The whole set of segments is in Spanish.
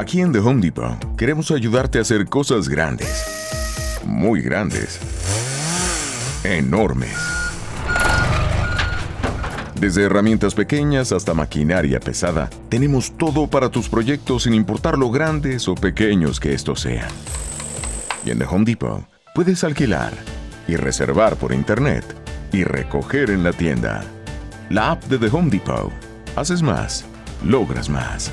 Aquí en The Home Depot queremos ayudarte a hacer cosas grandes. Muy grandes. Enormes. Desde herramientas pequeñas hasta maquinaria pesada, tenemos todo para tus proyectos sin importar lo grandes o pequeños que estos sean. Y en The Home Depot puedes alquilar y reservar por internet y recoger en la tienda. La app de The Home Depot. Haces más, logras más.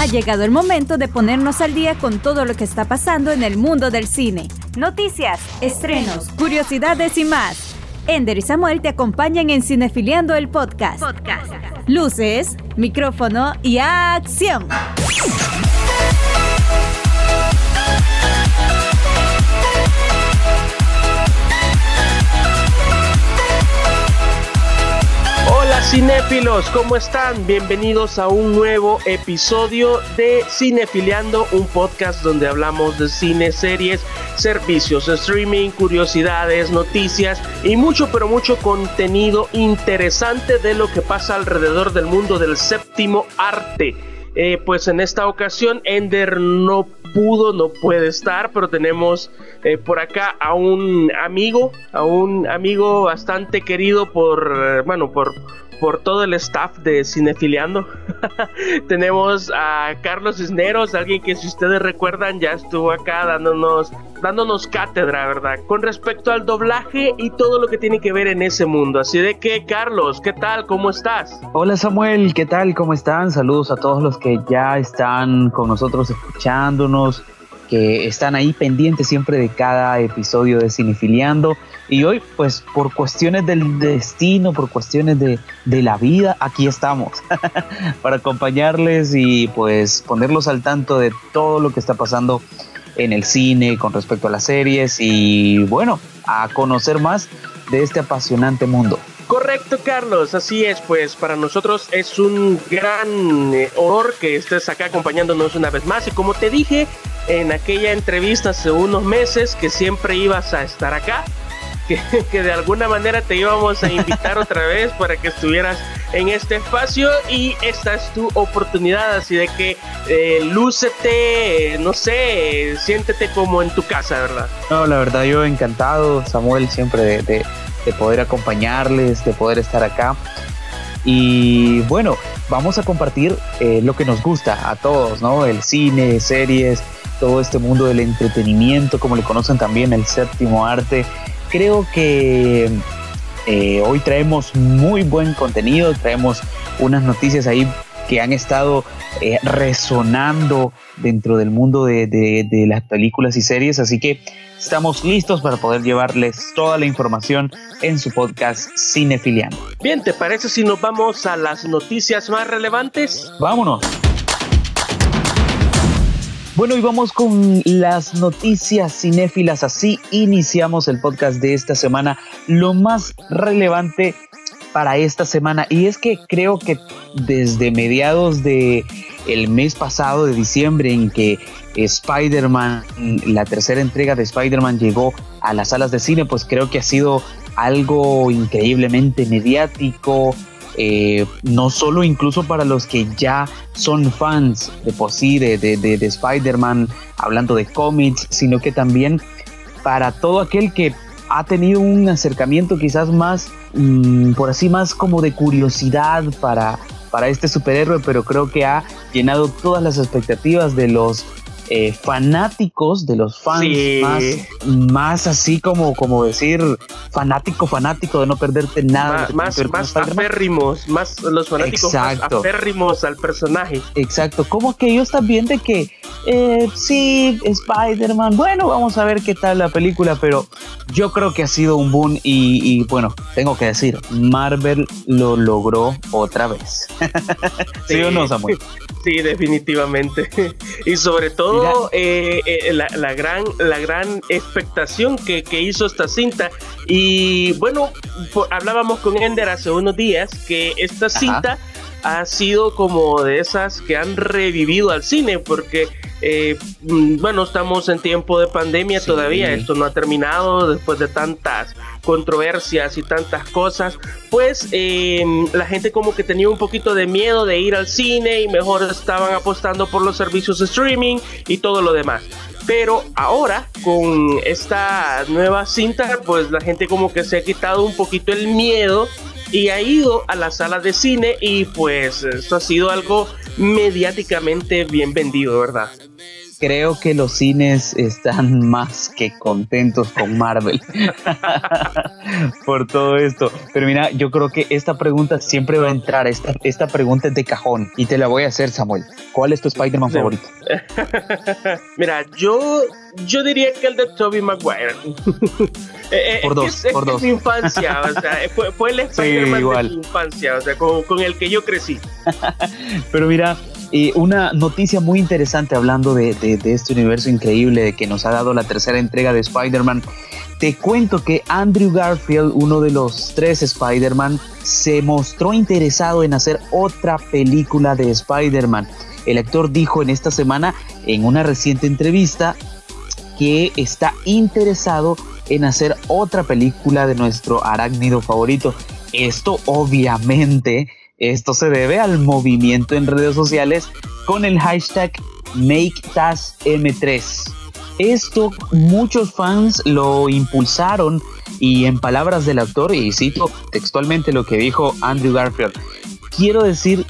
Ha llegado el momento de ponernos al día con todo lo que está pasando en el mundo del cine. Noticias, estrenos, curiosidades y más. Ender y Samuel te acompañan en Cinefiliando el podcast. podcast. Luces, micrófono y acción. Cinéfilos, ¿cómo están? Bienvenidos a un nuevo episodio de Cinefiliando, un podcast donde hablamos de cine, series, servicios, streaming, curiosidades, noticias y mucho, pero mucho contenido interesante de lo que pasa alrededor del mundo del séptimo arte. Eh, pues en esta ocasión Ender no pudo, no puede estar, pero tenemos eh, por acá a un amigo, a un amigo bastante querido por, eh, bueno, por, por todo el staff de Cinefiliando. tenemos a Carlos Cisneros, alguien que si ustedes recuerdan ya estuvo acá dándonos, dándonos cátedra, ¿verdad? Con respecto al doblaje y todo lo que tiene que ver en ese mundo. Así de que, Carlos, ¿qué tal? ¿Cómo estás? Hola Samuel, ¿qué tal? ¿Cómo están? Saludos a todos los que ya están con nosotros escuchándonos, que están ahí pendientes siempre de cada episodio de Cinefiliando. Y hoy, pues por cuestiones del destino, por cuestiones de, de la vida, aquí estamos para acompañarles y pues ponerlos al tanto de todo lo que está pasando en el cine con respecto a las series y bueno, a conocer más de este apasionante mundo. Correcto, Carlos, así es, pues para nosotros es un gran eh, honor que estés acá acompañándonos una vez más y como te dije en aquella entrevista hace unos meses que siempre ibas a estar acá, que, que, de alguna manera te íbamos a invitar otra vez para que estuvieras en este espacio y esta es tu oportunidad, así de que eh, lúcete, no sé, siéntete como en tu casa, ¿verdad? No, la verdad yo encantado, Samuel, siempre de, de, de poder acompañarles, de poder estar acá. Y bueno, vamos a compartir eh, lo que nos gusta a todos, ¿no? El cine, series, todo este mundo del entretenimiento, como le conocen también el séptimo arte. Creo que eh, hoy traemos muy buen contenido, traemos unas noticias ahí que han estado eh, resonando dentro del mundo de, de, de, las películas y series, así que estamos listos para poder llevarles toda la información en su podcast Cinefiliano. Bien, ¿te parece si nos vamos a las noticias más relevantes? Vámonos. Bueno, y vamos con las noticias cinéfilas. Así iniciamos el podcast de esta semana. Lo más relevante para esta semana. Y es que creo que desde mediados de el mes pasado de diciembre en que Spider-Man, la tercera entrega de Spider-Man llegó a las salas de cine, pues creo que ha sido algo increíblemente mediático, eh, no solo incluso para los que ya son fans de por sí de, de, de, de Spider-Man, hablando de cómics, sino que también para todo aquel que ha tenido un acercamiento quizás más, mmm, por así más como de curiosidad para, para este superhéroe, pero creo que ha llenado todas las expectativas de los eh, fanáticos, de los fans Sí. más, más así como, como decir fanático, fanático de no perderte nada. Más, más, más aférrimos, más los fanáticos más Exacto. aférrimos al personaje. Exacto, como aquellos también de que eh, sí, Spider-Man, bueno, vamos a ver qué tal la película, pero yo creo que ha sido un boom y, bueno, tengo que decir, Marvel lo logró otra vez. ¿Sí, o no, Samuel? Sí, definitivamente. Y sobre todo eh, eh, la, gran, la gran expectación que, hizo esta cinta. Y bueno, hablábamos con Ender hace unos días que esta cinta ha sido como de esas que han revivido al cine, porque eh, mm, bueno, estamos en tiempo de pandemia todavía, esto no ha terminado después de tantas controversias y tantas cosas, pues eh, la gente como que tenía un poquito de miedo de ir al cine y mejor estaban apostando por los servicios de streaming y todo lo demás. Pero ahora con esta nueva cinta, pues la gente como que se ha quitado un poquito el miedo y ha ido a la sala de cine y pues esto ha sido algo mediáticamente bien vendido, ¿verdad? Creo que los cines están más que contentos con Marvel por todo esto. Pero mira, yo creo que esta pregunta siempre va a entrar. Esta, esta pregunta es de cajón y te la voy a hacer, Samuel. ¿Cuál es tu Spider-Man favorito? mira, yo, yo diría que el de Tobey Maguire. Eh, eh, por dos, por dos. mi infancia, o sea, fue, el Spider-Man de mi infancia, o sea, con, con el que yo crecí. Pero mira, una noticia muy interesante hablando de, este universo increíble que nos ha dado la tercera entrega de Spider-Man. Te cuento que Andrew Garfield, uno de los tres Spider-Man, se mostró interesado en hacer otra película de Spider-Man. El actor dijo en esta semana, en una reciente entrevista, que está interesado en hacer otra película de nuestro arácnido favorito. Esto obviamente esto se debe al movimiento en redes sociales con el hashtag MakeTasM3. Esto muchos fans lo impulsaron y en palabras del autor, y cito textualmente lo que dijo Andrew Garfield, quiero decir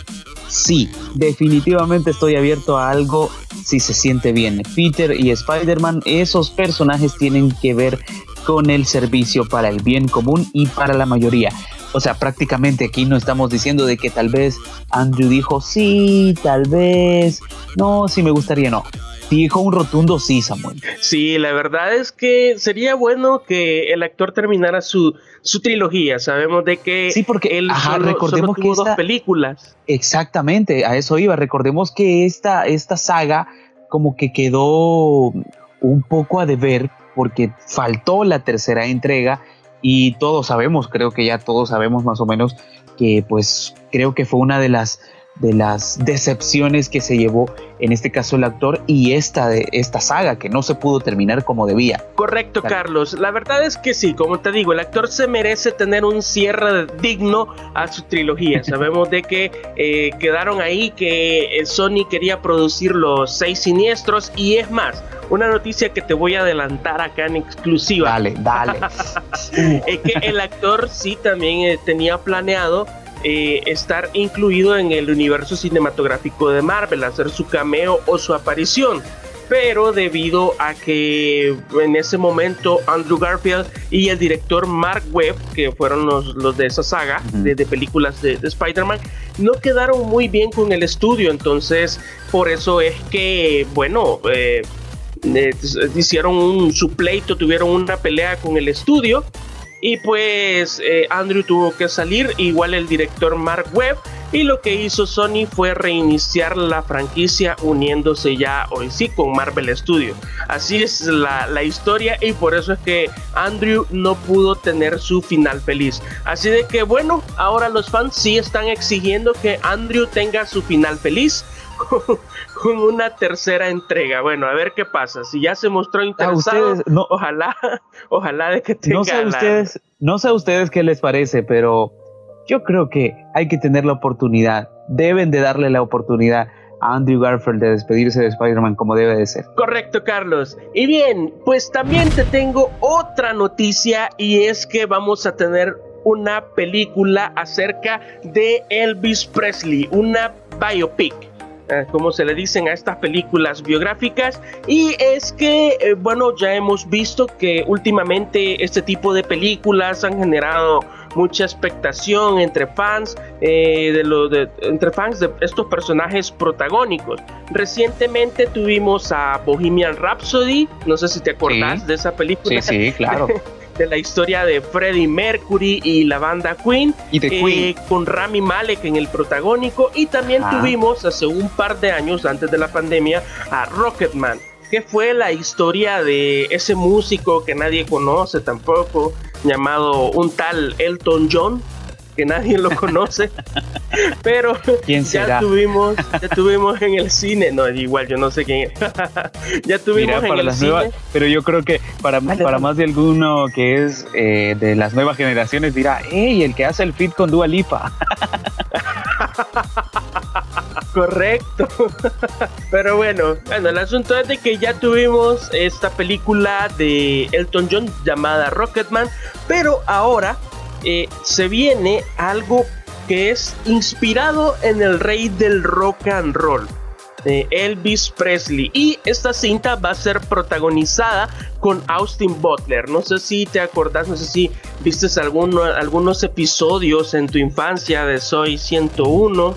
sí, definitivamente estoy abierto a algo si se siente bien. Peter y Spider-Man, esos personajes tienen que ver con el servicio para el bien común y para la mayoría. O sea, prácticamente aquí no estamos diciendo de que tal vez Andrew dijo sí, tal vez, no, sí me gustaría, no. Dijo un rotundo sí, Samuel. Sí, la verdad es que sería bueno que el actor terminara su, su trilogía. Sabemos de que sí, porque él recordemos que dos películas. Exactamente, a eso iba. Recordemos que esta, esta saga como que quedó un poco a deber porque faltó la tercera entrega y todos sabemos, creo que ya todos sabemos más o menos que pues creo que fue una de las de las decepciones que se llevó en este caso el actor y esta de esta saga que no se pudo terminar como debía. Correcto, Carlos. La verdad es que sí, como te digo, el actor se merece tener un cierre digno a su trilogía. Sabemos de que eh, quedaron ahí que eh, Sony quería producir los seis siniestros y es más, una noticia que te voy a adelantar acá en exclusiva. Dale, dale. es que el actor sí también eh, tenía planeado eh, estar incluido en el universo cinematográfico de Marvel, hacer su cameo o su aparición. Pero debido a que en ese momento Andrew Garfield y el director Mark Webb, que fueron los, de esa saga de, películas de, Spider-Man, no quedaron muy bien con el estudio. Entonces, por eso es que, bueno, eh, eh, hicieron un supleito, tuvieron una pelea con el estudio y pues eh, Andrew tuvo que salir, igual el director Mark Webb. Y lo que hizo Sony fue reiniciar la franquicia uniéndose ya hoy sí con Marvel Studios. Así es la, la, historia y por eso es que Andrew no pudo tener su final feliz. Así de que bueno, ahora los fans sí están exigiendo que Andrew tenga su final feliz con una tercera entrega. Bueno, a ver qué pasa. Si ya se mostró interesado, ojalá, ojalá de que tenga. No sé a ustedes, no sé a ustedes qué les parece, pero yo creo que hay que tener la oportunidad. Deben de darle la oportunidad a Andrew Garfield de despedirse de Spider-Man como debe de ser. Correcto, Carlos. Y bien, pues también te tengo otra noticia y es que vamos a tener una película acerca de Elvis Presley, una biopic. Como se le dicen a estas películas biográficas. Y es que, eh, bueno, ya hemos visto que últimamente este tipo de películas han generado mucha expectación entre fans eh, de lo de, entre fans de estos personajes protagónicos. Recientemente tuvimos a Bohemian Rhapsody, no sé si te acordás de esa película. Sí, sí, claro. de la historia de Freddie Mercury y la banda Queen, y de Queen. con Rami Malek en el protagónico y también Ah. tuvimos hace un par de años antes de la pandemia a Rocketman que fue la historia de ese músico que nadie conoce tampoco llamado un tal Elton John que nadie lo conoce pero ¿Quién ya será? tuvimos ya tuvimos en el cine no igual yo no sé quién es ya tuvimos Mira, en para el las cine nuevas, pero yo creo que para, para más de alguno que es eh, de las nuevas generaciones dirá, hey, el que hace el fit con Dua Lipa. Correcto. Pero bueno, bueno, el asunto es de que ya tuvimos esta película de Elton John llamada Rocketman, pero ahora eh, se viene algo que es inspirado en el rey del rock and roll. eh, Elvis Presley y esta cinta va a ser protagonizada con Austin Butler. No sé si te acordás, no sé si viste alguno, algunos episodios en tu infancia de Soy 101.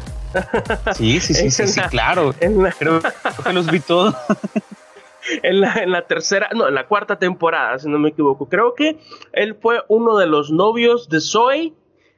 Sí, sí, sí, sí, sí, claro. La, Creo que los vi todos. en la, tercera, no, en la cuarta temporada, si no me equivoco. Creo que él fue uno de los novios de Zoe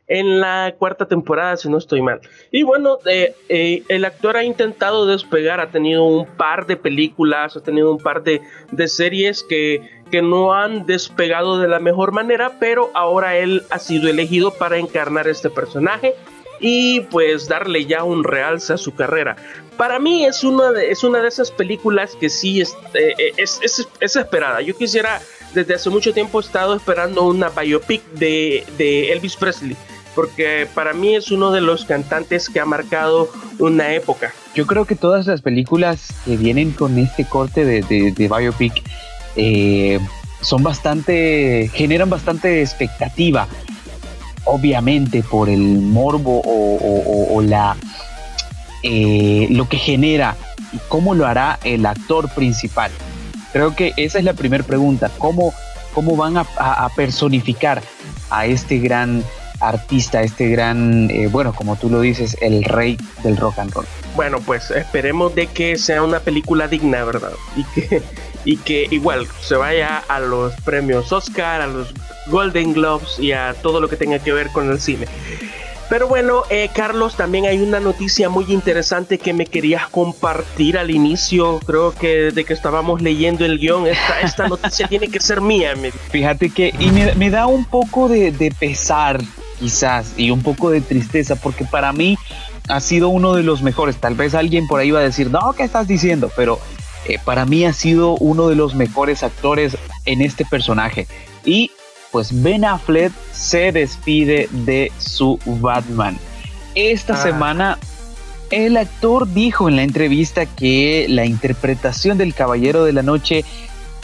en la cuarta temporada, si no estoy mal. Y bueno, eh, eh, el actor ha intentado despegar, ha tenido un par de películas, ha tenido un par de, series que no han despegado de la mejor manera, pero ahora él ha sido elegido para encarnar este personaje y pues darle ya un realce a su carrera. Para mí es una de, es una de esas películas que sí es, eh, es, es, es esperada. Yo quisiera, desde hace mucho tiempo he estado esperando una biopic de, de Elvis Presley, porque para mí es uno de los cantantes que ha marcado una época. Yo creo que todas las películas que vienen con este corte de, de, biopic eh, son bastante, generan bastante expectativa. Obviamente por el morbo o- o la eh, lo que genera y cómo lo hará el actor principal. Creo que esa es la primera pregunta. ¿Cómo, cómo van a, personificar a este gran artista, este gran, eh, bueno, como tú lo dices, el rey del rock and roll? Bueno, pues esperemos de que sea una película digna, ¿verdad? Y que, y que igual se vaya a los premios Oscar, a los Golden Globes y a todo lo que tenga que ver con el cine. Pero bueno, eh, Carlos, también hay una noticia muy interesante que me querías compartir al inicio. Creo que desde que estábamos leyendo el guion, esta, esta noticia tiene que ser mía. Fíjate que, y me, me da un poco de, de pesar, quizás, y un poco de tristeza, porque para mí ha sido uno de los mejores. Tal vez alguien por ahí va a decir, no, ¿qué estás diciendo? Pero eh, para mí ha sido uno de los mejores actores en este personaje. Y pues Ben Affleck se despide de su Batman. Esta Ah. semana el actor dijo en la entrevista que la interpretación del Caballero de la Noche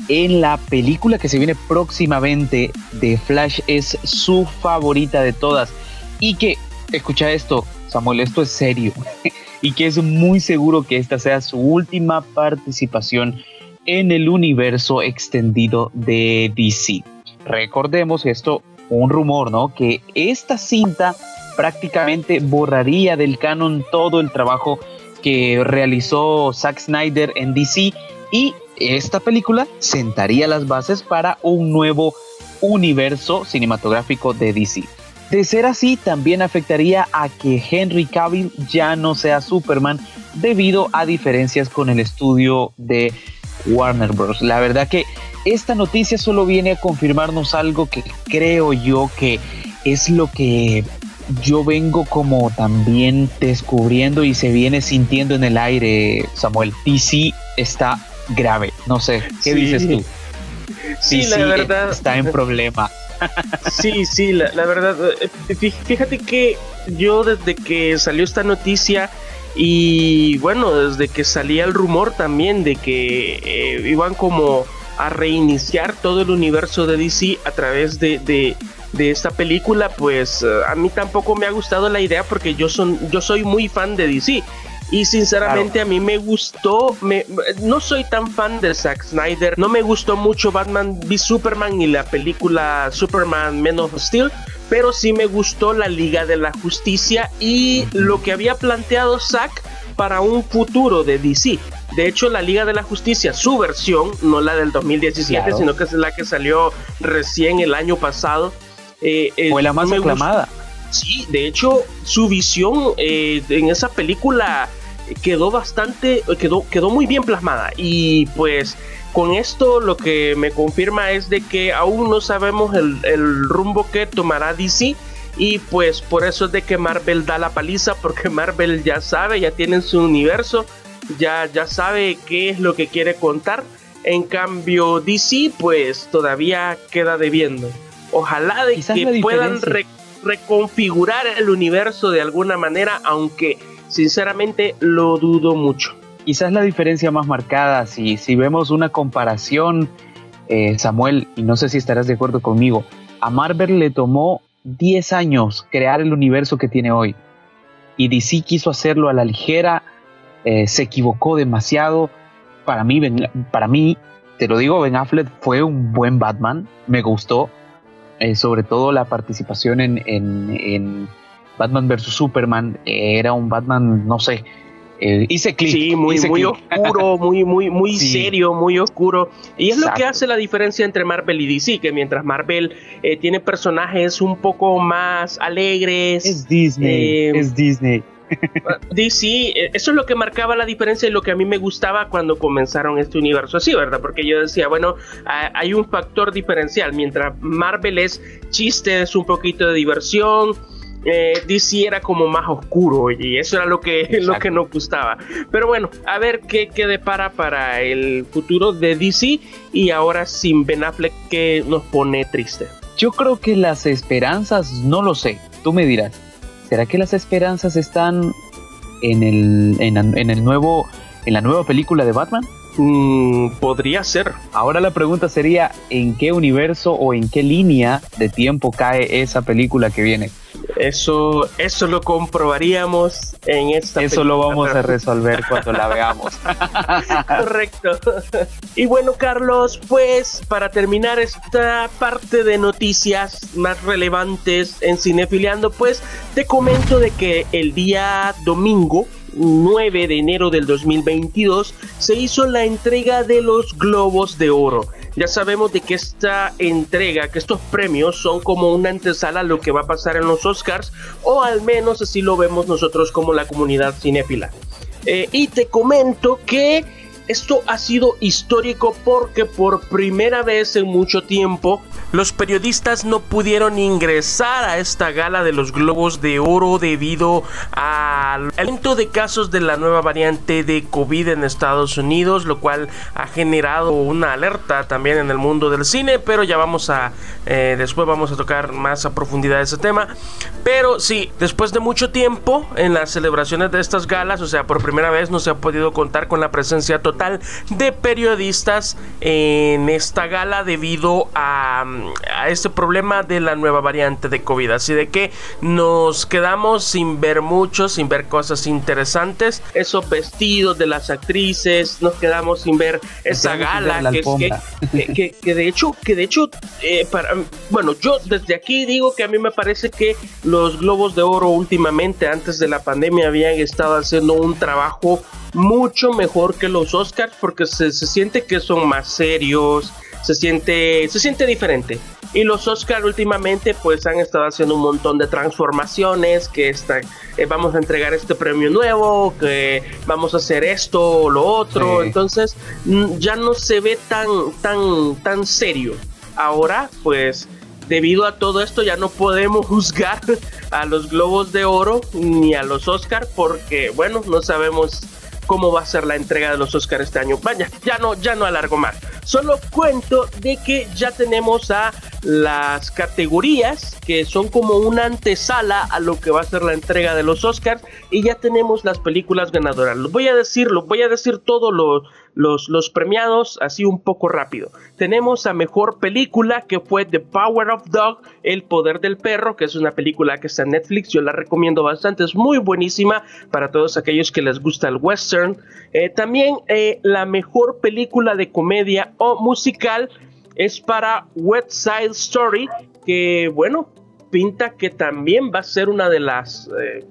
en la película que se viene próximamente de Flash es su favorita de todas y que, escucha esto, Samuel, esto es serio y que es muy seguro que esta sea su última participación en el universo extendido de DC. Recordemos esto, un rumor, ¿no? Que esta cinta prácticamente borraría del canon todo el trabajo que realizó Zack Snyder en DC y esta película sentaría las bases para un nuevo universo cinematográfico de DC. De ser así, también afectaría a que Henry Cavill ya no sea Superman debido a diferencias con el estudio de Warner Bros. La verdad que esta noticia solo viene a confirmarnos algo que creo yo que es lo que yo vengo como también descubriendo y se viene sintiendo en el aire, Samuel. DC está grave. No sé, ¿qué Sí. dices tú? Sí, DC la verdad. está en problema. Sí, sí, la, la verdad. eh, fí- Fíjate que yo desde que salió esta noticia y bueno, desde que salía el rumor también de que eh, iban como a reiniciar todo el universo de DC a través de, de- de esta película, pues eh, a mí tampoco me ha gustado la idea porque yo, son, yo soy muy fan de DC. Y sinceramente a mí me gustó, me, no soy tan fan de Zack Snyder, no me gustó mucho Batman v Superman y la película Superman Men of Steel, pero sí me gustó la Liga de la Justicia y lo que había planteado Zack para un futuro de DC. De hecho, la Liga de la Justicia, su versión, no la del 2017, sino que es la que salió recién el año pasado. Eh, eh, Fue la más aclamada. Sí, de hecho, su visión eh, en esa película quedó bastante, quedó, quedó muy bien plasmada. Y pues con esto lo que me confirma es de que aún no sabemos el, el rumbo que tomará DC. Y pues por eso es de que Marvel da la paliza, porque Marvel ya sabe, ya tiene su universo, ya, ya sabe qué es lo que quiere contar. En cambio, DC pues todavía queda debiendo. Ojalá de que puedan reconfigurar el universo de alguna manera, aunque sinceramente lo dudo mucho. Quizás la diferencia más marcada, si, si vemos una comparación, eh, Samuel, y no sé si estarás de acuerdo conmigo, a Marvel le tomó 10 años crear el universo que tiene hoy. Y DC quiso hacerlo a la ligera, eh, se equivocó demasiado. Para mí, para mí, te lo digo, Ben Affleck fue un buen Batman, me gustó, eh, sobre todo la participación en, en, Batman vs. Superman, era un Batman, no sé, eh, hice clic. Sí, muy, muy oscuro, muy, muy, muy serio, muy oscuro. Y es lo que hace la diferencia entre Marvel y DC, que mientras Marvel eh, tiene personajes un poco más alegres. Es Disney. es Disney. DC, eh, eso es lo que marcaba la diferencia y lo que a mí me gustaba cuando comenzaron este universo así, ¿verdad? Porque yo decía, bueno, hay un factor diferencial, mientras Marvel es chistes, un poquito de diversión, eh, DC era como más oscuro y eso era lo que, lo que nos gustaba. Pero bueno, a ver qué, qué depara para el futuro de DC y ahora sin Ben Affleck que nos pone triste. Yo creo que las esperanzas, no lo sé, tú me dirás. ¿Será que las esperanzas están en el, en, el nuevo, en la nueva película de Batman? Mm, podría ser. Ahora la pregunta sería, ¿en qué universo o en qué línea de tiempo cae esa película que viene? Eso, eso lo comprobaríamos en esta. Eso lo vamos a resolver cuando la veamos. Correcto. Y bueno, Carlos, pues para terminar esta parte de noticias más relevantes en Cinefiliando, pues te comento de que el día domingo 9 de enero del 2022 se hizo la entrega de los Globos de Oro. Ya sabemos de que esta entrega, que estos premios son como una antesala a lo que va a pasar en los Oscars, o al menos así lo vemos nosotros como la comunidad cinéfila. Eh, y te comento que esto ha sido histórico porque por primera vez en mucho tiempo los periodistas no pudieron ingresar a esta gala de los Globos de Oro debido al aumento de casos de la nueva variante de COVID en Estados Unidos, lo cual ha generado una alerta también en el mundo del cine, pero ya vamos a, eh, después vamos a tocar más a profundidad ese tema. Pero sí, después de mucho tiempo en las celebraciones de estas galas, o sea, por primera vez no se ha podido contar con la presencia total de periodistas en esta gala debido a a este problema de la nueva variante de COVID. Así de que nos quedamos sin ver mucho, sin ver cosas interesantes. Esos vestidos de las actrices, nos quedamos sin ver esa gala que, que, de hecho, que de hecho, eh, para, bueno, yo desde aquí digo que a mí me parece que los Globos de Oro últimamente, antes de la pandemia, habían estado haciendo un trabajo mucho mejor que los Oscars porque se, se siente que son más serios, se siente, se siente diferente. Y los Oscar últimamente pues han estado haciendo un montón de transformaciones, que está, eh, vamos a entregar este premio nuevo, que vamos a hacer esto o lo otro. Entonces mm, ya no se ve tan, tan, tan serio. Ahora pues debido a todo esto ya no podemos juzgar a los Globos de Oro ni a los Oscar porque bueno, no sabemos cómo va a ser la entrega de los Oscars este año. Vaya, ya no, ya no alargo más. Solo cuento de que ya tenemos a las categorías que son como una antesala a lo que va a ser la entrega de los Oscars y ya tenemos las películas ganadoras. Voy a decir, voy a decir todos los, los, los premiados así un poco rápido. Tenemos a mejor película que fue The Power of Dog, El Poder del Perro, que es una película que está en Netflix, yo la recomiendo bastante, es muy buenísima para todos aquellos que les gusta el western. Eh, también eh, la mejor película de comedia o musical es para West Side Story, que bueno, pinta que también va a ser una de las eh,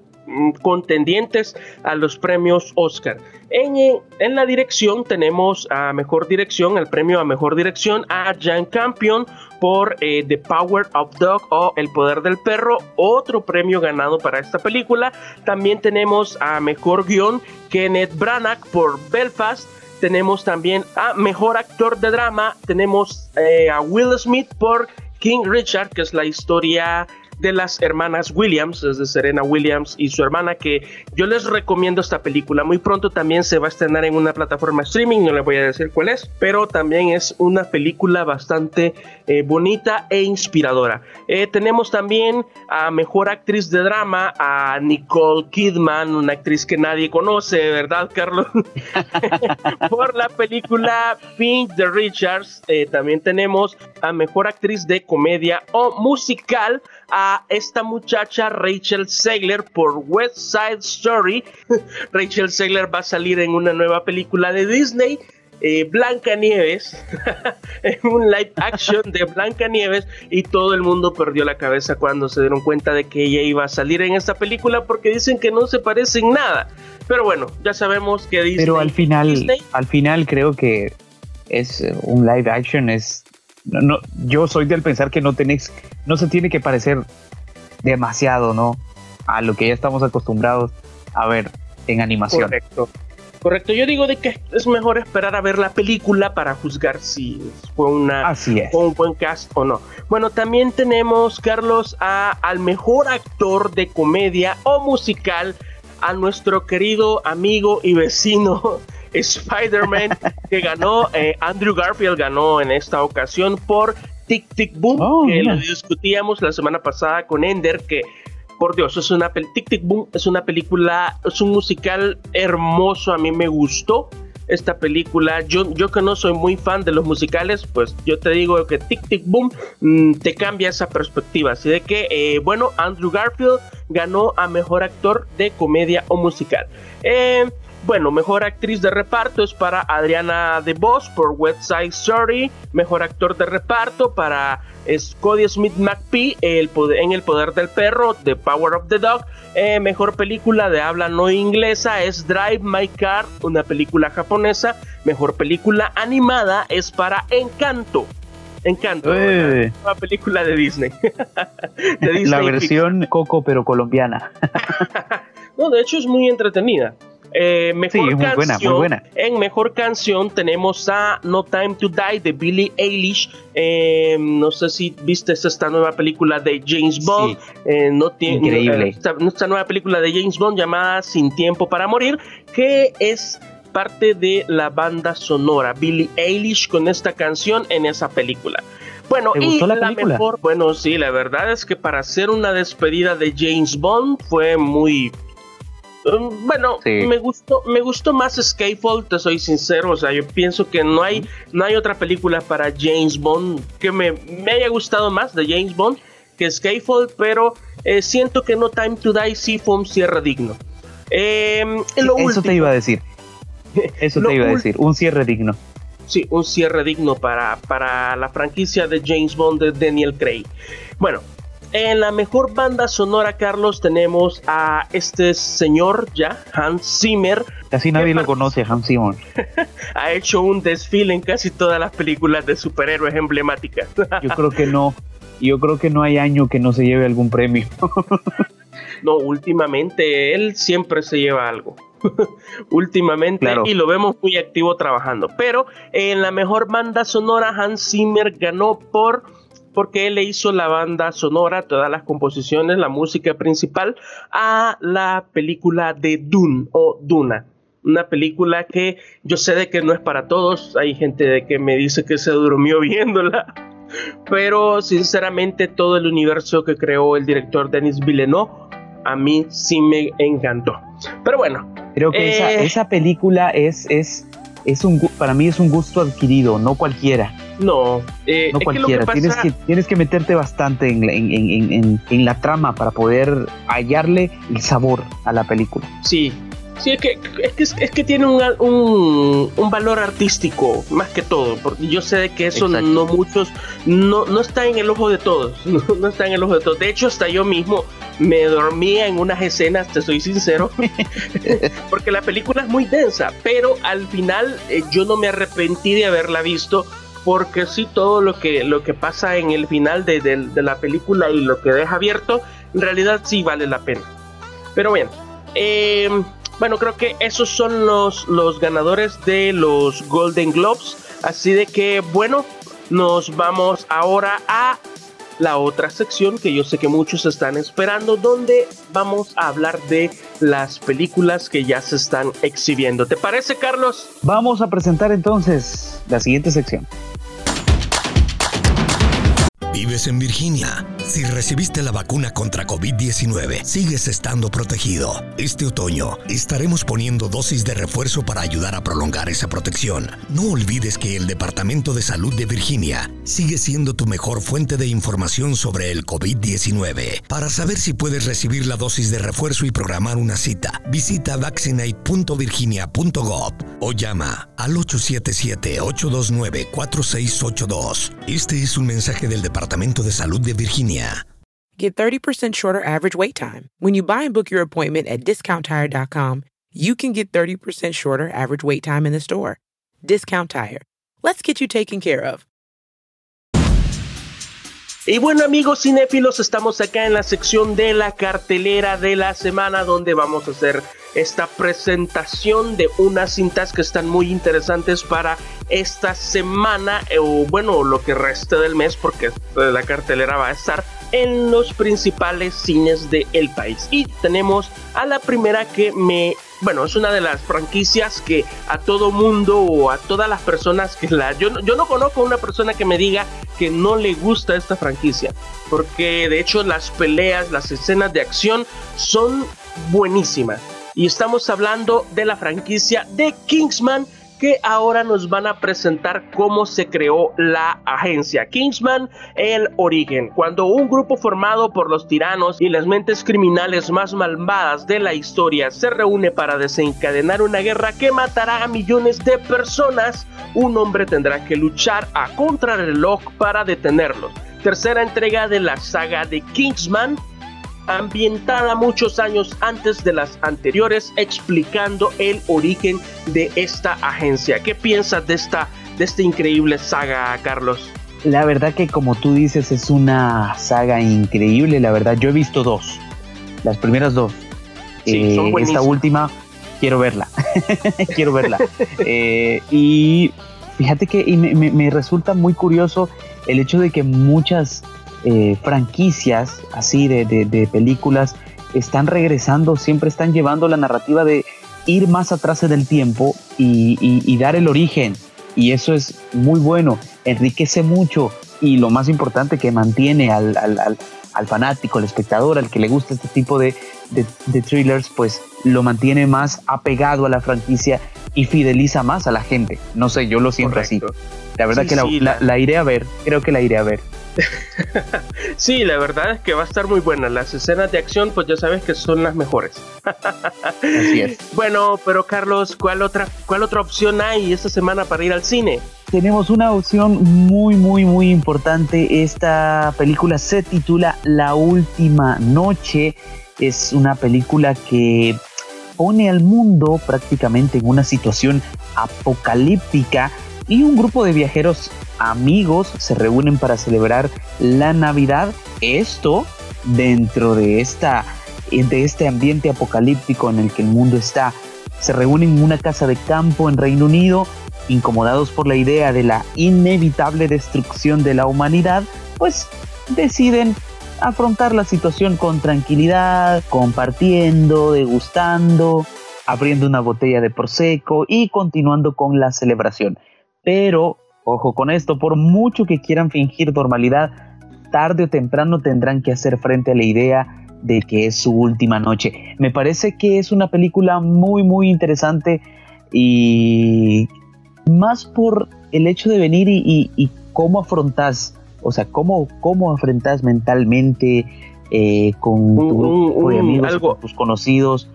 contendientes a los premios Oscar. En, en, la dirección tenemos a Mejor Dirección, el premio a Mejor Dirección a Jan Campion por eh, The Power of Dog o El Poder del Perro, otro premio ganado para esta película. También tenemos a Mejor Guión Kenneth Branagh por Belfast. Tenemos también a Mejor Actor de Drama. Tenemos eh, a Will Smith por King Richard, que es la historia de las hermanas Williams, desde Serena Williams y su hermana, que yo les recomiendo esta película. Muy pronto también se va a estrenar en una plataforma streaming, no les voy a decir cuál es, pero también es una película bastante eh, bonita e inspiradora. Eh, tenemos también a Mejor Actriz de Drama a Nicole Kidman, una actriz que nadie conoce, ¿verdad, Carlos? Por la película Pink de Richards. Eh, también tenemos a Mejor Actriz de Comedia o Musical a esta muchacha Rachel Segler por West Side Story. Rachel Segler va a salir en una nueva película de Disney. Eh, Blanca Nieves, en un live action de Blanca Nieves y todo el mundo perdió la cabeza cuando se dieron cuenta de que ella iba a salir en esta película porque dicen que no se parecen nada. Pero bueno, ya sabemos que Disney. Pero al final, al final creo que es eh, un live action, es no, yo soy del pensar que no tenés, no se tiene que parecer demasiado, ¿no? A lo que ya estamos acostumbrados a ver en animación. Correcto. Correcto, yo digo de que es mejor esperar a ver la película para juzgar si fue una un buen cast o no. Bueno, también tenemos Carlos a, al mejor actor de comedia o musical a nuestro querido amigo y vecino Spider-Man que ganó, eh, Andrew Garfield ganó en esta ocasión por Tic Tic Boom, oh, que lo discutíamos la semana pasada con Ender, que por Dios, es una Tic Tic Boom es una película, es un musical hermoso, a mí me gustó esta película. Yo, yo que no soy muy fan de los musicales, pues yo te digo que Tic Tic Boom mm, te cambia esa perspectiva. Así de que, eh, bueno, Andrew Garfield ganó a mejor actor de comedia o musical. Eh, bueno, mejor actriz de reparto es para Adriana DeVos por West Side Story. Mejor actor de reparto para Cody Smith McPhee en El Poder del Perro, The Power of the Dog. Eh, mejor película de habla no inglesa es Drive My Car, una película japonesa. Mejor película animada es para Encanto. Encanto, una película de Disney. de Disney La versión Coco pero colombiana. no, de hecho es muy entretenida. Eh, mejor canción, En mejor canción tenemos a No Time to Die de Billie Eilish. Eh, no sé si viste esta nueva película de James Bond. Eh, no Increíble. Esta, esta, nueva película de James Bond llamada Sin Tiempo para Morir, que es parte de la banda sonora. Billie Eilish con esta canción en esa película. Bueno, y la, mejor, bueno, sí, la verdad es que para hacer una despedida de James Bond fue muy Um, bueno, me gustó, me gustó más Skyfall, te soy sincero. O sea, yo pienso que no hay, no hay otra película para James Bond que me, haya gustado más de James Bond que Skyfall, pero eh, siento que No Time to Die sí fue un cierre digno. Em, eso te iba a decir. Eso te iba a decir, un cierre digno. Sí, un cierre digno para, para la franquicia de James Bond de Daniel Craig. Bueno, en la mejor banda sonora, Carlos, tenemos a este señor ya, Hans Zimmer. Casi nadie lo conoce, Hans Zimmer. ha hecho un desfile en casi todas las películas de superhéroes emblemáticas. Yo creo que no. Yo creo que no hay año que no se lleve algún premio. no, últimamente él siempre se lleva algo. últimamente y lo vemos muy activo trabajando. Pero en la mejor banda sonora, Hans Zimmer ganó por porque él le hizo la banda sonora, todas las composiciones, la música principal a la película de Dune o Duna. Una película que yo sé de que no es para todos, hay gente de que me dice que se durmió viéndola, pero sinceramente todo el universo que creó el director Denis Villeneuve a mí sí me encantó. Pero bueno. Creo que esa, eh, esa, película es, es, es un, para mí es un gusto adquirido, no cualquiera. No, eh, no cualquiera. tienes, que, tienes que meterte bastante en, la trama para poder hallarle el sabor a la película. Sí, Sí, es que, es que, es que tiene un, un, un, valor artístico, más que todo. Porque yo sé que eso no muchos, no, no está en el ojo de todos. No, está en el ojo de todos. De hecho, hasta yo mismo me dormía en unas escenas, te soy sincero. porque la película es muy densa. Pero al final eh, yo no me arrepentí de haberla visto. Porque sí, todo lo que, lo que pasa en el final de, de la película y lo que deja abierto, en realidad sí vale la pena. Pero bien. Eh, bueno, creo que esos son los, los ganadores de los Golden Globes. Así de que, bueno, nos vamos ahora a la otra sección que yo sé que muchos están esperando, donde vamos a hablar de las películas que ya se están exhibiendo. ¿Te parece, Carlos? Vamos a presentar entonces la siguiente sección. Vives en Virginia. Si recibiste la vacuna contra COVID-19, sigues estando protegido. Este otoño estaremos poniendo dosis de refuerzo para ayudar a prolongar esa protección. No olvides que el Departamento de Salud de Virginia sigue siendo tu mejor fuente de información sobre el COVID-19. Para saber si puedes recibir la dosis de refuerzo y programar una cita, visita vaccinate.virginia.gov o llama al 877-829-4682. Este es un mensaje del Departamento Departamento de Salud de Virginia. Get 30% shorter average wait time. When you buy and book your appointment at discounttire.com, you can get 30% shorter average wait time in the store. Discount Tire. Let's get you taken care of. Y bueno amigos cinéfilos, estamos acá en la sección de la cartelera de la semana donde vamos a hacer esta presentación de unas cintas que están muy interesantes para esta semana eh, o bueno lo que reste del mes porque la cartelera va a estar en los principales cines del país. Y tenemos a la primera que me bueno, es una de las franquicias que a todo mundo o a todas las personas que la... Yo, yo no conozco a una persona que me diga que no le gusta esta franquicia, porque de hecho las peleas, las escenas de acción son buenísimas. Y estamos hablando de la franquicia de Kingsman que ahora nos van a presentar cómo se creó la agencia Kingsman, el origen, cuando un grupo formado por los tiranos y las mentes criminales más malvadas de la historia se reúne para desencadenar una guerra que matará a millones de personas, un hombre tendrá que luchar a contrarreloj para detenerlos. Tercera entrega de la saga de Kingsman, ambientada muchos años antes de las anteriores, explicando el origen de esta agencia. ¿Qué piensas de esta, de esta increíble saga, Carlos? La verdad que como tú dices es una saga increíble, la verdad yo he visto dos, las primeras dos. Eh, esta última quiero verla, quiero verla. Eh, y fíjate que me resulta muy curioso el hecho de que muchas eh, franquicias así de, películas están regresando, siempre están llevando la narrativa de ir más atrás del tiempo y, dar el origen. Y eso es muy bueno, enriquece mucho y lo más importante que mantiene al, fanático, al espectador, al que le gusta este tipo de, thrillers, pues lo mantiene más apegado a la franquicia y fideliza más a la gente. No sé, yo lo siento así. La verdad que la iré a ver, creo que la iré a ver. sí, la verdad es que va a estar muy buena. Las escenas de acción, pues ya sabes que son las mejores. Así es. Bueno, pero Carlos, ¿cuál otra, ¿cuál otra opción hay esta semana para ir al cine? Tenemos una opción muy, muy, muy importante. Esta película se titula La Última Noche. Es una película que pone al mundo prácticamente en una situación apocalíptica y un grupo de viajeros amigos se reúnen para celebrar la Navidad. Esto dentro de, esta, este ambiente apocalíptico en el que el mundo está. Se reúnen en una casa de campo en Reino Unido, incomodados por la idea de la inevitable destrucción de la humanidad, pues deciden afrontar la situación con tranquilidad, compartiendo, degustando, abriendo una botella de prosecco y continuando con la celebración. Pero, ojo con esto, por mucho que quieran fingir normalidad, tarde o temprano tendrán que hacer frente a la idea de que es su última noche. Me parece que es una película muy, muy interesante y más por el hecho de venir y, cómo afrontas, o sea, cómo, cómo afrontas mentalmente eh, con tu amigos, tus conocidos,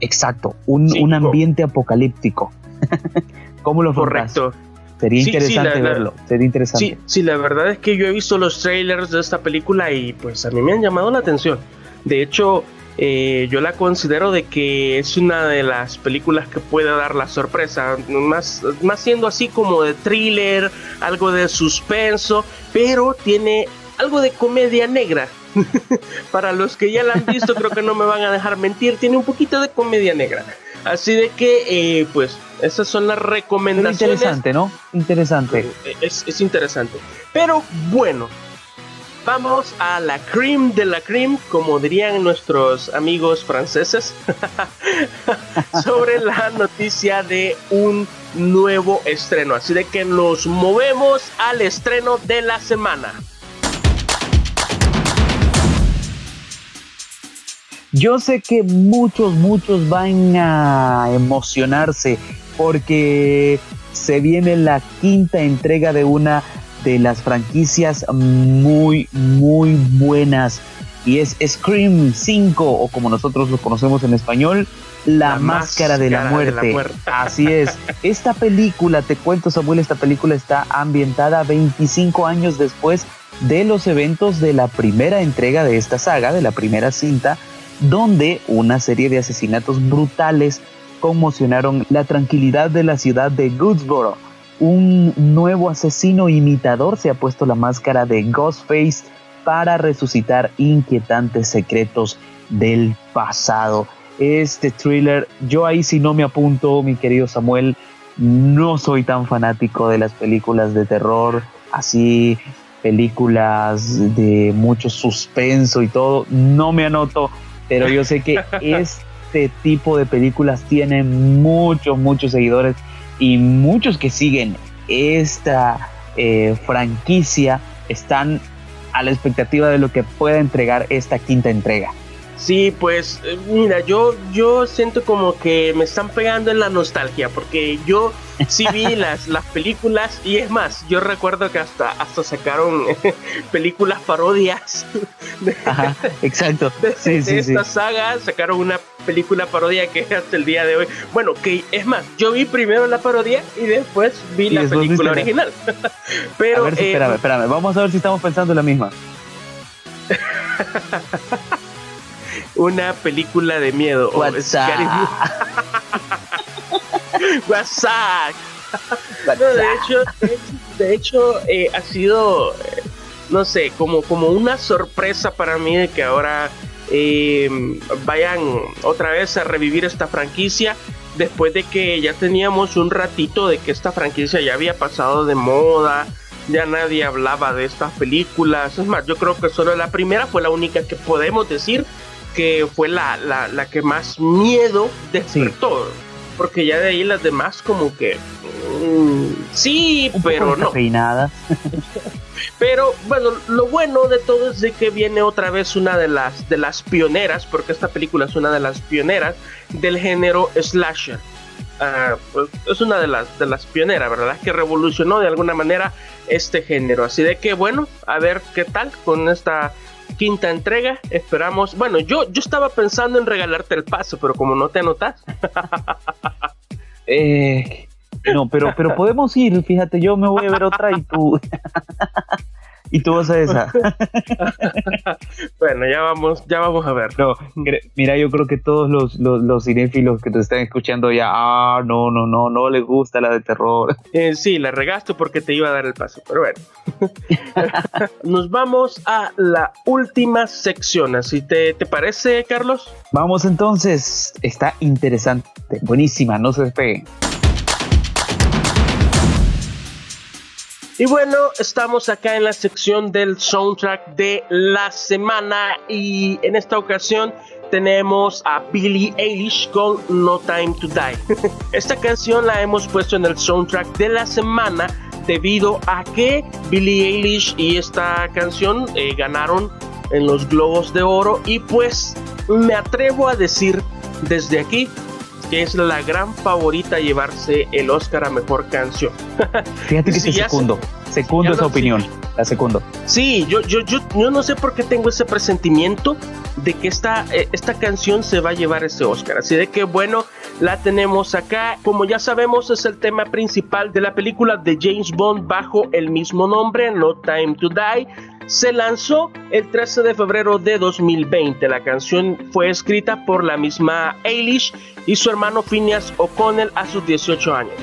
Exacto, un, un ambiente apocalíptico. ¿Cómo lo Correcto. Sería interesante verlo, sería interesante. Sí, sí, la verdad es que yo he visto los trailers de esta película y pues a mí me han llamado la atención. De hecho, eh, yo la considero de que es una de las películas que puede dar la sorpresa, más, más siendo así como de thriller, algo de suspenso, pero tiene algo de comedia negra. Para los que ya la han visto, creo que no me van a dejar mentir, tiene un poquito de comedia negra. Así de que, eh, pues, esas son las recomendaciones. interesante, ¿no? Interesante. Eh, es, es interesante. Pero bueno, Vamos a la cream de la cream, como dirían nuestros amigos franceses, sobre la noticia de un nuevo estreno. Así de que nos movemos al estreno de la semana. Yo sé que muchos, muchos van a emocionarse porque se viene la quinta entrega de una de las franquicias muy, muy buenas. Y es Scream 5, o como nosotros lo conocemos en español, La, máscara, de, la muerte. Así es. Esta película, te cuento Samuel, esta película está ambientada 25 años después de los eventos de la primera entrega de esta saga, de la primera cinta, donde una serie de asesinatos brutales conmocionaron la tranquilidad de la ciudad de Goodsboro un nuevo asesino imitador se ha puesto la máscara de Ghostface para resucitar inquietantes secretos del pasado. Este thriller, yo ahí si no me apunto, mi querido Samuel, no soy tan fanático de las películas de terror, así películas de mucho suspenso y todo, no me anoto, pero yo sé que este tipo de películas tiene muchos, muchos seguidores y muchos que siguen esta eh, franquicia están a la expectativa de lo que pueda entregar esta quinta entrega. Sí, pues eh, mira, yo, yo siento como que me están pegando en la nostalgia, porque yo sí vi las, las películas y es más, yo recuerdo que hasta, hasta sacaron películas parodias. Ajá, exacto. De, esta saga sacaron una película parodia que es hasta el día de hoy. Bueno, que es más, yo vi primero la parodia y después vi la película original. Pero, a ver, eh, espérame, espérame, vamos a ver si estamos pensando en la misma. Una película de miedo. WhatsApp. WhatsApp. de hecho, de hecho, eh, ha sido, eh, no sé, como, como una sorpresa para mí de que ahora em, vayan otra vez a revivir esta franquicia después de que ya teníamos un ratito de que esta franquicia ya había pasado de moda, ya nadie hablaba de estas películas. Es más, yo creo que solo la primera fue la única que podemos decir que fue la, la, que más miedo despertó. Porque ya de ahí las demás como que... Mm, sí, pero no. pero bueno, lo bueno de todo es de que viene otra vez una de las, de las pioneras, porque esta película es una de las pioneras del género slasher. Ah, pues, es una de las, de las pioneras, ¿verdad? Que revolucionó de alguna manera este género. Así de que bueno, a ver qué tal con esta quinta entrega. Esperamos. Bueno, yo, yo estaba pensando en regalarte el paso, pero como no te anotas. eh, no, pero, pero podemos ir. Fíjate, yo me voy a ver otra y tú. y tú vas a esa. bueno, ya vamos, ya vamos a ver. No, mira, yo creo que todos los, los, cinéfilos que te están escuchando ya, ah, no, no, no, no les gusta la de terror. Eh, sí, la regasto porque te iba a dar el paso, pero bueno. Nos vamos a la última sección, así te, te parece, Carlos? Vamos entonces, está interesante, buenísima, no se despeguen. Y bueno, estamos acá en la sección del soundtrack de la semana y en esta ocasión tenemos a Billie Eilish con No Time to Die. Esta canción la hemos puesto en el soundtrack de la semana debido a que Billie Eilish y esta canción eh, ganaron en los Globos de Oro y pues me atrevo a decir desde aquí que es la gran favorita a llevarse el Oscar a Mejor Canción. Fíjate que sí, segundo, segundo esa opinión, la segundo. Sí, yo, yo, yo, yo no sé por qué tengo ese presentimiento de que esta, eh, esta canción se va a llevar ese Oscar. Así de que bueno, la tenemos acá. Como ya sabemos, es el tema principal de la película de James Bond bajo el mismo nombre, No Time to Die. Se lanzó el 13 de febrero de 2020. La canción fue escrita por la misma Eilish y su hermano Phineas O'Connell a sus 18 años.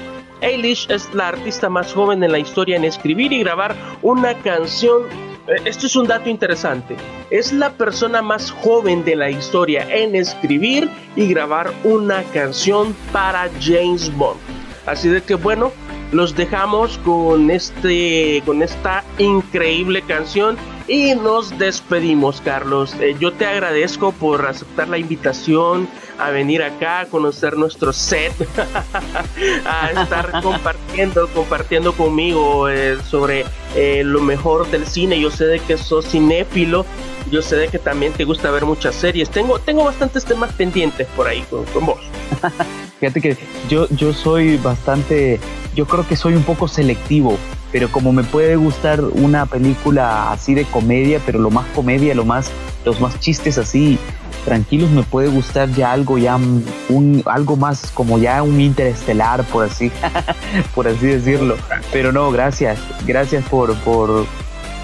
Eilish es la artista más joven en la historia en escribir y grabar una canción eh, esto es un dato interesante. Es la persona más joven de la historia en escribir y grabar una canción para James Bond. Así de que bueno, los dejamos con este con esta increíble canción y nos despedimos, Carlos. Eh, yo te agradezco por aceptar la invitación a venir acá, a conocer nuestro set, a estar compartiendo, compartiendo conmigo eh, sobre eh, lo mejor del cine. Yo sé de que sos cinéfilo, yo sé de que también te gusta ver muchas series. Tengo, tengo bastantes temas pendientes por ahí con, con vos. Fíjate que yo, yo soy bastante, yo creo que soy un poco selectivo pero como me puede gustar una película así de comedia, pero lo más comedia, lo más, los más chistes así tranquilos, me puede gustar ya algo ya un algo más como ya un interestelar, por así, por así decirlo. Pero no, gracias, gracias por, por,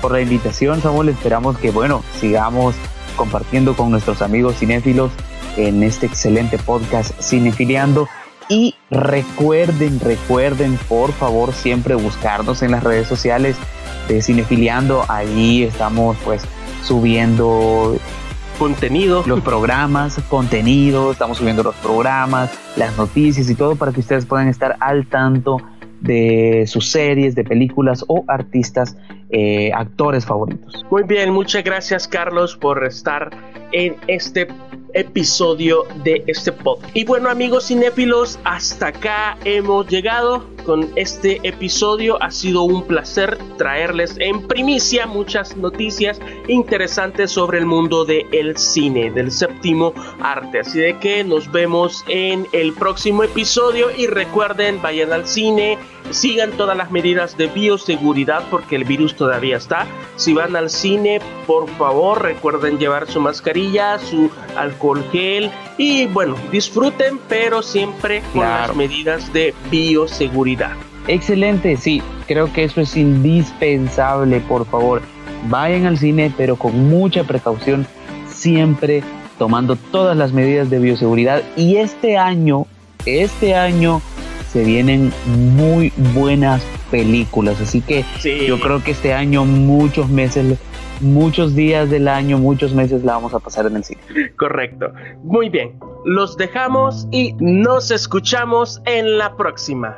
por la invitación, Samuel. Esperamos que bueno, sigamos compartiendo con nuestros amigos cinéfilos en este excelente podcast Cinefiliando y recuerden, recuerden por favor siempre buscarnos en las redes sociales de Cinefiliando. Ahí estamos pues subiendo contenido, los programas, contenido, estamos subiendo los programas, las noticias y todo para que ustedes puedan estar al tanto de sus series, de películas o artistas, eh, actores favoritos. Muy bien, muchas gracias Carlos por estar en este episodio de este podcast. Y bueno amigos cinéfilos, hasta acá hemos llegado con este episodio. Ha sido un placer traerles en primicia muchas noticias interesantes sobre el mundo del el cine, del séptimo arte. Así de que nos vemos en el próximo episodio y recuerden, vayan al cine, sigan todas las medidas de bioseguridad porque el virus todavía está. Si van al cine, por favor recuerden llevar su mascarilla, su alcohol gel y bueno, disfruten pero siempre con las medidas de bioseguridad. Excelente, sí, creo que eso es indispensable, por favor. Vayan al cine pero con mucha precaución, siempre tomando todas las medidas de bioseguridad y este año, este año se vienen muy buenas películas. Así que yo creo que este año, muchos meses, muchos días del año, muchos meses la vamos a pasar en el cine. Correcto. Muy bien. Los dejamos y nos escuchamos en la próxima.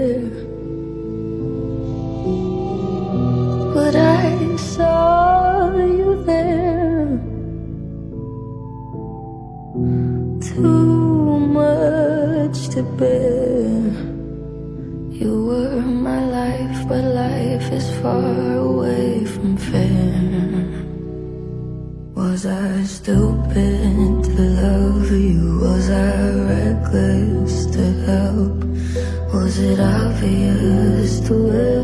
Was it obvious to everybody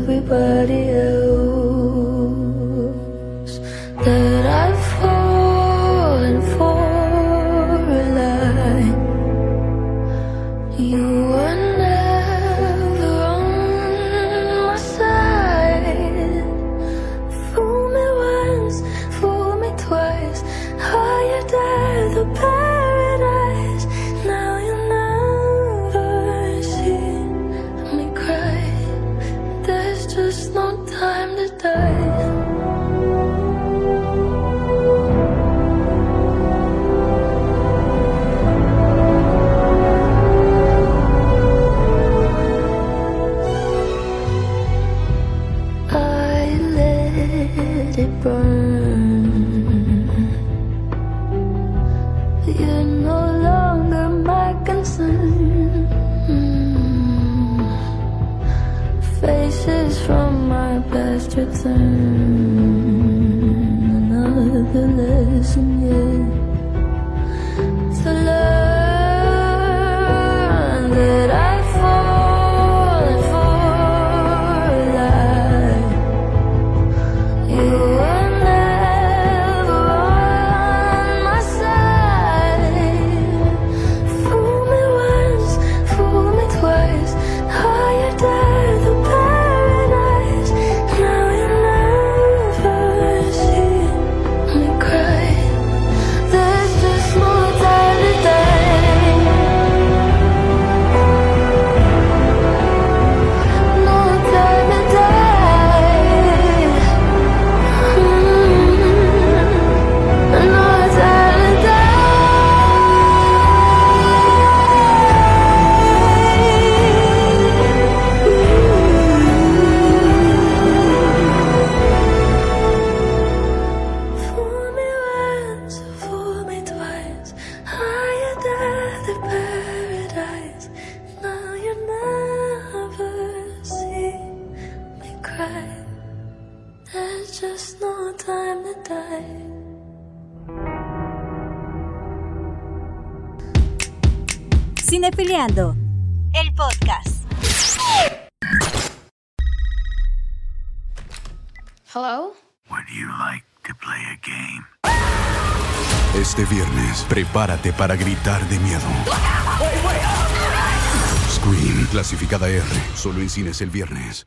El podcast. Hello? Este viernes, prepárate para gritar de miedo. Scream, clasificada R, solo en cines el viernes.